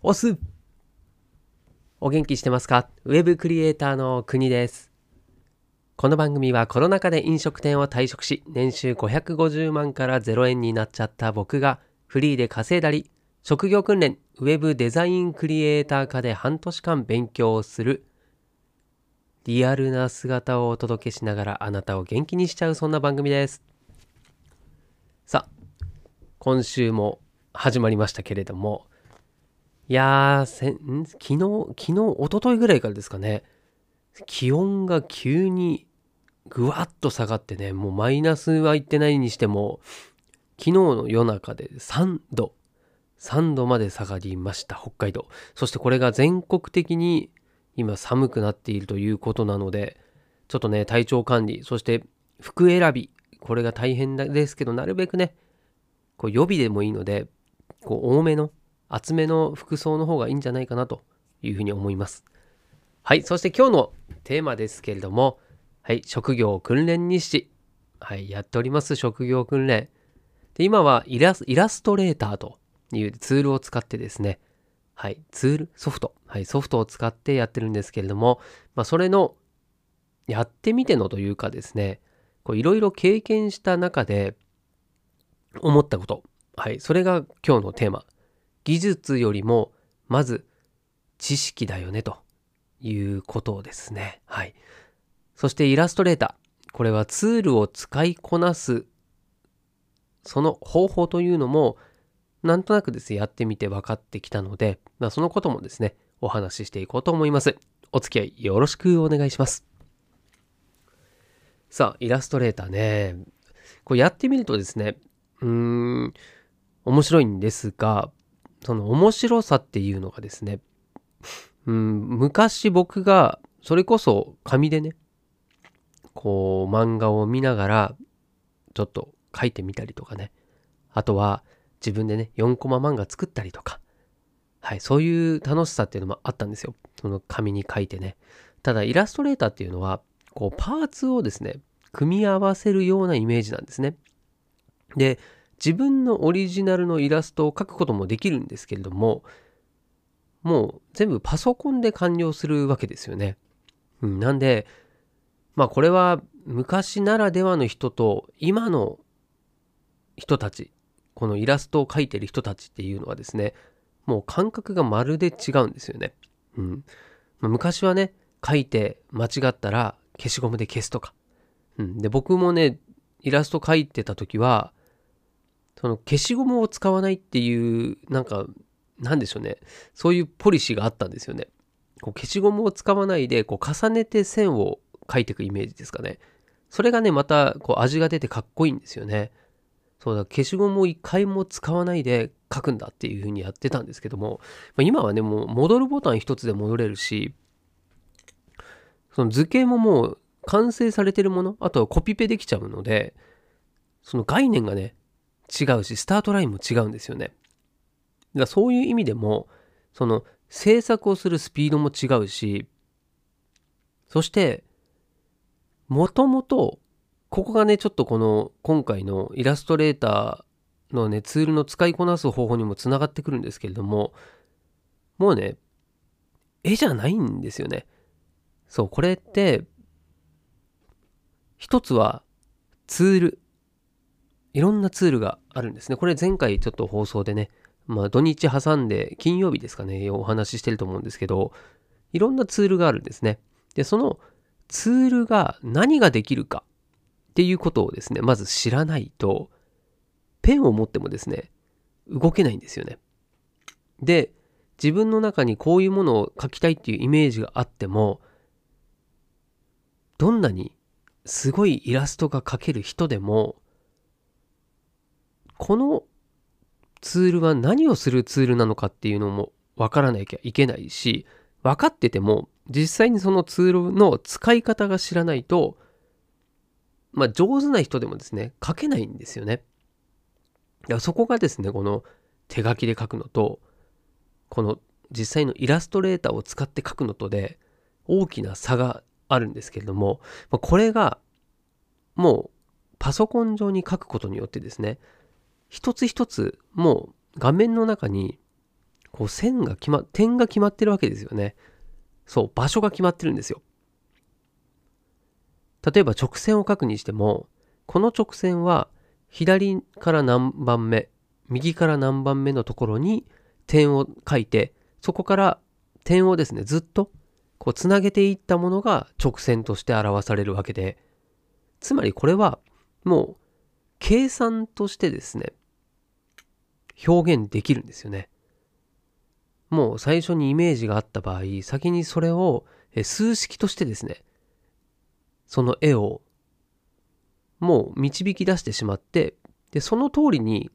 押すお元気してますか？ウェブクリエイターの国です。この番組はコロナ禍で飲食店を退職し、年収550万から0円になっちゃった僕がフリーで稼いだり、職業訓練、ウェブデザインクリエイター科で半年間勉強をする、リアルな姿をお届けしながらあなたを元気にしちゃうそんな番組です。さあ、今週も始まりましたけれども、いやーせん昨日昨日一昨日ぐらいからですかね。気温が急にぐわっと下がってねもうマイナスは行ってないにしても昨日の夜中で3度3度まで下がりました北海道。そしてこれが全国的に今寒くなっているということなのでちょっとね体調管理そして服選びこれが大変ですけどなるべくねこう予備でもいいのでこう多めの厚めの服装の方がいいんじゃないかなというふうに思います。はい、そして今日のテーマですけれども、はい、職業訓練日誌。はい、やっております職業訓練。で今はイラスイラストレーターというツールを使ってですね、はい、ツール、ソフト、はい、ソフトを使ってやってるんですけれども、まあ、それのやってみてのというかですね、いろいろ経験した中で思ったこと、はい、それが今日のテーマ。技術よりもまず知識だよねということですね。はい。そしてイラストレーター。これはツールを使いこなすその方法というのもなんとなくですねやってみて分かってきたので、まあ、そのこともですねお話ししていこうと思います。お付き合いよろしくお願いします。さあイラストレーターねこれやってみるとですねうーん面白いんですがその面白さっていうのがですね、うん、昔僕がそれこそ紙でね、こう漫画を見ながらちょっと書いてみたりとかね、あとは自分でね、4コマ漫画作ったりとか、はい、そういう楽しさっていうのもあったんですよ。その紙に書いてね。ただイラストレーターっていうのは、こうパーツをですね、組み合わせるようなイメージなんですね。で、自分のオリジナルのイラストを描くこともできるんですけれども、もう全部パソコンで完了するわけですよね。うん、なんで、まあこれは昔ならではの人と今の人たち、このイラストを描いてる人たちっていうのはですね、もう感覚がまるで違うんですよね。うんまあ、昔はね、書いて間違ったら消しゴムで消すとか。うん、で、僕もね、イラスト描いてた時は、その消しゴムを使わないっていう、なんか、なんでしょうね。そういうポリシーがあったんですよね。こう消しゴムを使わないで、こう重ねて線を描いていくイメージですかね。それがね、またこう味が出てかっこいいんですよね。そうだ、消しゴムを一回も使わないで描くんだっていう風にやってたんですけども、まあ、今はね、もう戻るボタン一つで戻れるし、その図形ももう完成されてるもの、あとはコピペできちゃうので、その概念がね、違うし、スタートラインも違うんですよね。だからそういう意味でも、その制作をするスピードも違うし、そして、もともと、ここがね、ちょっとこの今回のイラストレーターのね、ツールの使いこなす方法にもつながってくるんですけれども、もうね、絵じゃないんですよね。そう、これって、一つはツール。いろんなツールがあるんですね。これ前回ちょっと放送でね、まあ土日挟んで金曜日ですかね、お話ししてると思うんですけど、いろんなツールがあるんですね。で、そのツールが何ができるかっていうことをですね、まず知らないと、ペンを持ってもですね、動けないんですよね。で、自分の中にこういうものを描きたいっていうイメージがあっても、どんなにすごいイラストが描ける人でも、このツールは何をするツールなのかっていうのもわからなきゃいけないし、分かってても実際にそのツールの使い方が知らないと、まあ上手な人でもですね、書けないんですよね。だからそこがですね、この手書きで書くのと、この実際のイラストレーターを使って書くのとで大きな差があるんですけれども、これがもうパソコン上に書くことによってですね、一つ一つもう画面の中にこう線が決ま、点が決まってるわけですよね。そう、場所が決まってるんですよ。例えば直線を書くにしても、この直線は左から何番目、右から何番目のところに点を書いて、そこから点をですね、ずっとこうつなげていったものが直線として表されるわけで、つまりこれはもう計算としてですね、表現できるんですよね。もう最初にイメージがあった場合、先にそれを数式としてですね、その絵をもう導き出してしまって、で、その通りに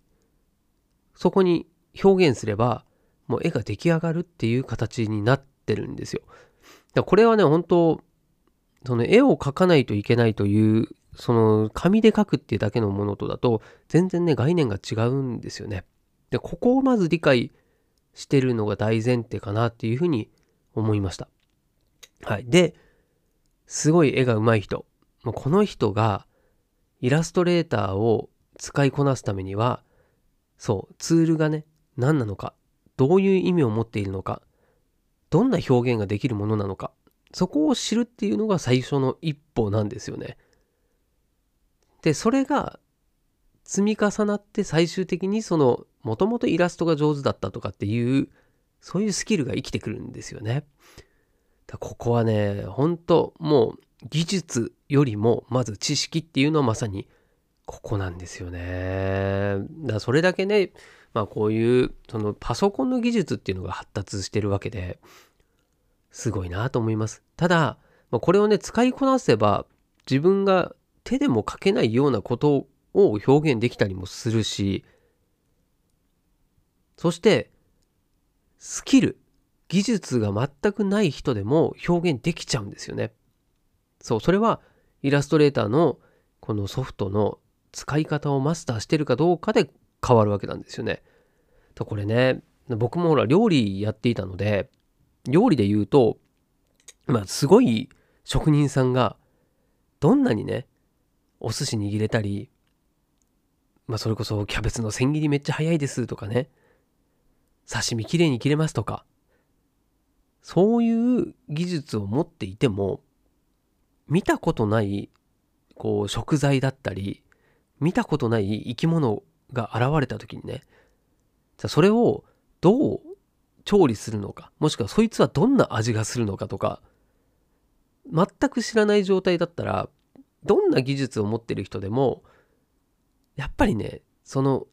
そこに表現すれば、もう絵が出来上がるっていう形になってるんですよ。だこれはね、本当その絵を描かないといけないという、その紙で描くっていうだけのものとだと、全然ね、概念が違うんですよね。で、ここをまず理解してるのが大前提かなっていうふうに思いました。はい。で、すごい絵が上手い人。もうこの人がイラストレーターを使いこなすためには、そう、ツールがね、何なのか、どういう意味を持っているのか、どんな表現ができるものなのか、そこを知るっていうのが最初の一歩なんですよね。で、それが積み重なって最終的にその、もともとイラストが上手だったとかっていう、そういうスキルが生きてくるんですよね。だここはね、本当もう技術よりもまず知識っていうのはまさにここなんですよね。だそれだけね、まあこういうそのパソコンの技術っていうのが発達してるわけですごいなと思います。ただ、まあ、これをね使いこなせば自分が手でも書けないようなことを表現できたりもするしそしてスキル技術が全くない人でも表現できちゃうんですよね。そうそれはイラストレーターのこのソフトの使い方をマスターしてるかどうかで変わるわけなんですよね。とこれね、僕もほら料理やっていたので、料理で言うと、まあすごい職人さんがどんなにね、お寿司握れたり、まあそれこそキャベツの千切りめっちゃ早いですとかね、刺身きれいに切れますとか、そういう技術を持っていても、見たことないこう食材だったり見たことない生き物が現れた時にねじゃそれをどう調理するのかもしくはそいつはどんな味がするのかとか全く知らない状態だったらどんな技術を持ってる人でもやっぱりねその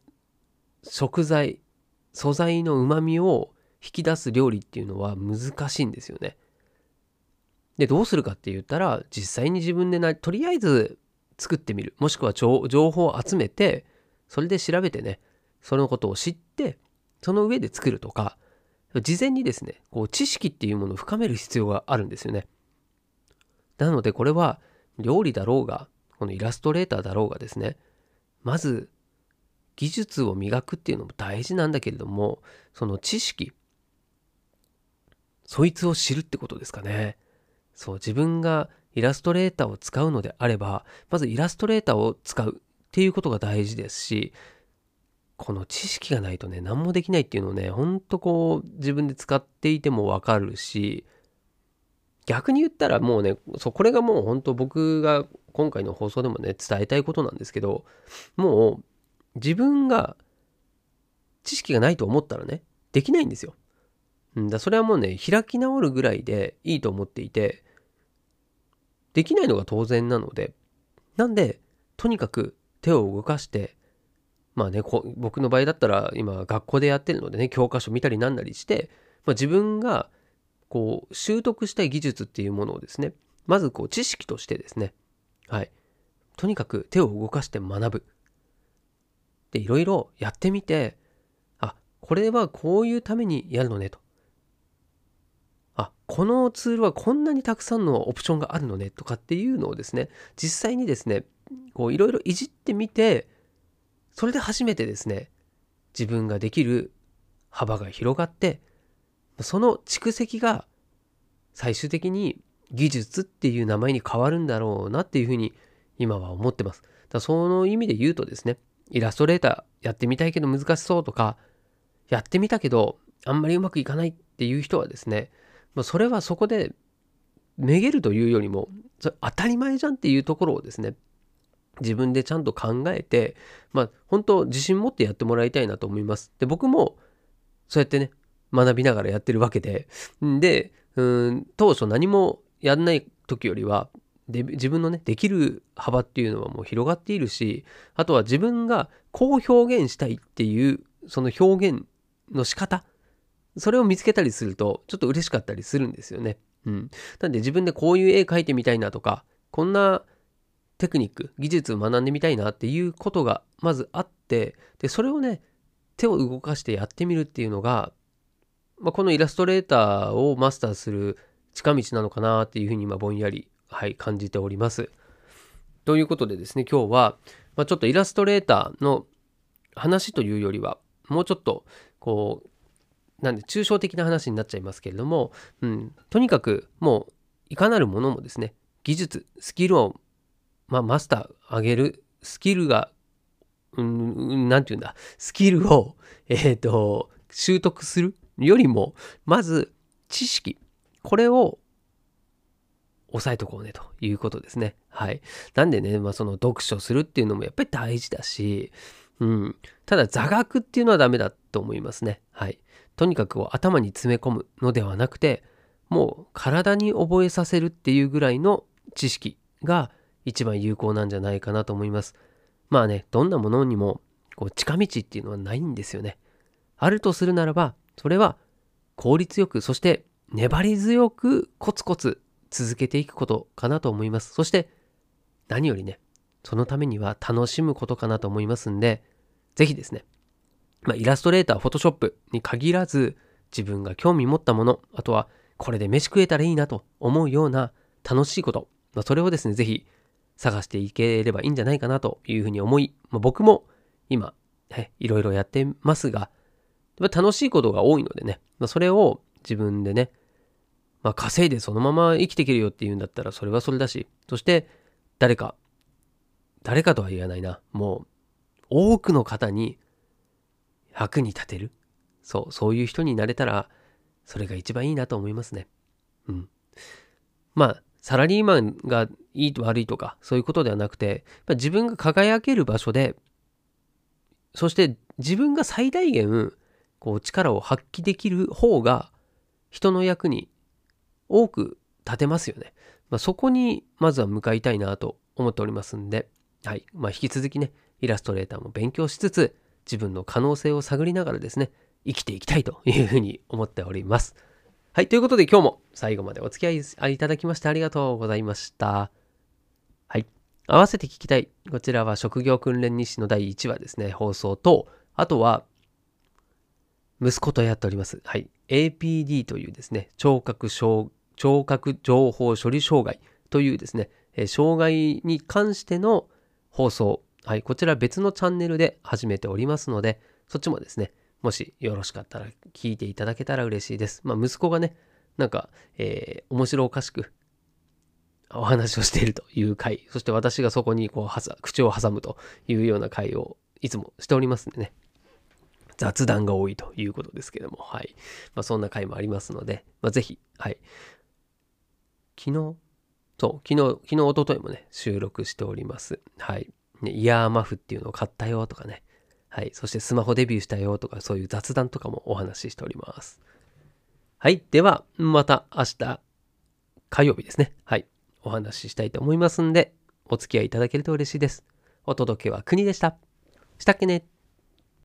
食材素材のうまみを引き出す料理っていうのは難しいんですよね。でどうするかって言ったら実際に自分でなとりあえず作ってみるもしくは情報を集めてそれで調べてねそのことを知ってその上で作るとか事前にですねこう知識っていうものを深める必要があるんですよねなのでこれは料理だろうがこのイラストレーターだろうがですね。まず技術を磨くっていうのも大事なんだけれどもその知識そいつを知るってことですかね。そう自分がイラストレーターを使うのであればまずイラストレーターを使うっていうことが大事ですしこの知識がないとね何もできないっていうのをねほんとこう自分で使っていてもわかるし逆に言ったらもうねそうこれがもう本当僕が今回の放送でもね伝えたいことなんですけどもう自分が知識がないと思ったらねできないんですよ。んだそれはもうね開き直るぐらいでいいと思っていてできないのが当然なので、なんで、とにかく手を動かして、まあね、僕の場合だったら今学校でやってるのでね、教科書見たりなんなりして、まあ、自分がこう習得したい技術っていうものをですね、まずこう知識としてですね、はい。とにかく手を動かして学ぶ。で、いろいろやってみて、あ、これはこういうためにやるのねと。あこのツールはこんなにたくさんのオプションがあるのねとかっていうのをですね実際にですねこういろいろいじってみてそれで初めてですね自分ができる幅が広がってその蓄積が最終的に技術っていう名前に変わるんだろうなっていうふうに今は思ってます。だその意味で言うとですねイラストレーターやってみたいけど難しそうとかやってみたけどあんまりうまくいかないっていう人はですね、ま、それはそこでめげるというよりもそれ当たり前じゃんっていうところをですね自分でちゃんと考えてまあ本当自信持ってやってもらいたいなと思いますで僕もそうやってね学びながらやってるわけででうん当初何もやんない時よりはで自分のねできる幅っていうのはもう広がっているしあとは自分がこう表現したいっていうその表現の仕方それを見つけたりするとちょっと嬉しかったりするんですよね。うん。なんで自分でこういう絵描いてみたいなとかこんなテクニック技術を学んでみたいなっていうことがまずあってでそれをね手を動かしてやってみるっていうのが、まあ、このイラストレーターをマスターする近道なのかなっていうふうに今ぼんやりはい、感じております。ということでですね、今日は、まあ、ちょっとイラストレーターの話というよりは、もうちょっと、こう、なんで抽象的な話になっちゃいますけれども、うん、とにかくもういかなるものもですね技術スキルを、まあ、マスター上げるスキルがうん何て言うんだスキルをえっ、ー、と習得するよりもまず知識これを押さえとこうねということですね。はい。なんでね、まあ、その読書するっていうのもやっぱり大事だし、うん。ただ座学っていうのはダメだと思いますね。はい。とにかく頭に詰め込むのではなくて、もう体に覚えさせるっていうぐらいの知識が一番有効なんじゃないかなと思います。まあね、どんなものにもこう近道っていうのはないんですよね。あるとするならば、それは効率よく、そして粘り強くコツコツ続けていくことかなと思います。そして何よりね、そのためには楽しむことかなと思いますんで、ぜひですね、まあ、イラストレーター、フォトショップに限らず、自分が興味持ったもの、あとはこれで飯食えたらいいなと思うような楽しいこと、まあ、それをですね、ぜひ探していければいいんじゃないかなというふうに思い、まあ、僕も今、いろいろやってますが、楽しいことが多いのでね、まあ、それを自分でね、まあ、稼いでそのまま生きていけるよっていうんだったらそれはそれだし、そして誰か、誰かとは言わないな、もう多くの方に役に立てる。そう、そういう人になれたら、それが一番いいなと思いますね。うん。まあ、サラリーマンがいいと悪いとか、そういうことではなくて、自分が輝ける場所で、そして自分が最大限、こう力を発揮できる方が、人の役に多く立てますよね。まあ、そこにまずは向かいたいなと思っておりますんで、はい。まあ、引き続きね、イラストレーターも勉強しつつ、自分の可能性を探りながらですね、生きていきたいというふうに思っております。はい。ということで今日も最後までお付き合いいただきましてありがとうございました。はい。合わせて聞きたい。こちらは職業訓練日誌の第1話ですね、放送と、あとは、息子とやっております。はい。APD というですね、聴覚障聴覚情報処理障害というですね、え障害に関しての放送、はい、こちら別のチャンネルで始めておりますので、そっちもですね、もしよろしかったら聞いていただけたら嬉しいです。まあ、息子がね、なんか、えー、面白おかしくお話をしているという回、そして私がそこにこう口を挟むというような回をいつもしておりますんでね、雑談が多いということですけども、はい。まあ、そんな回もありますので、まあ、ぜひ、はい。昨日、そう、昨日、昨日、一昨日もね、収録しております。はい。ね、イヤーマフっていうのを買ったよとかね。はい。そしてスマホデビューしたよとか、そういう雑談とかもお話ししております。はい。では、また明日、火曜日ですね。はい。お話ししたいと思いますんで、お付き合いいただけると嬉しいです。お届けは国でした。したっけね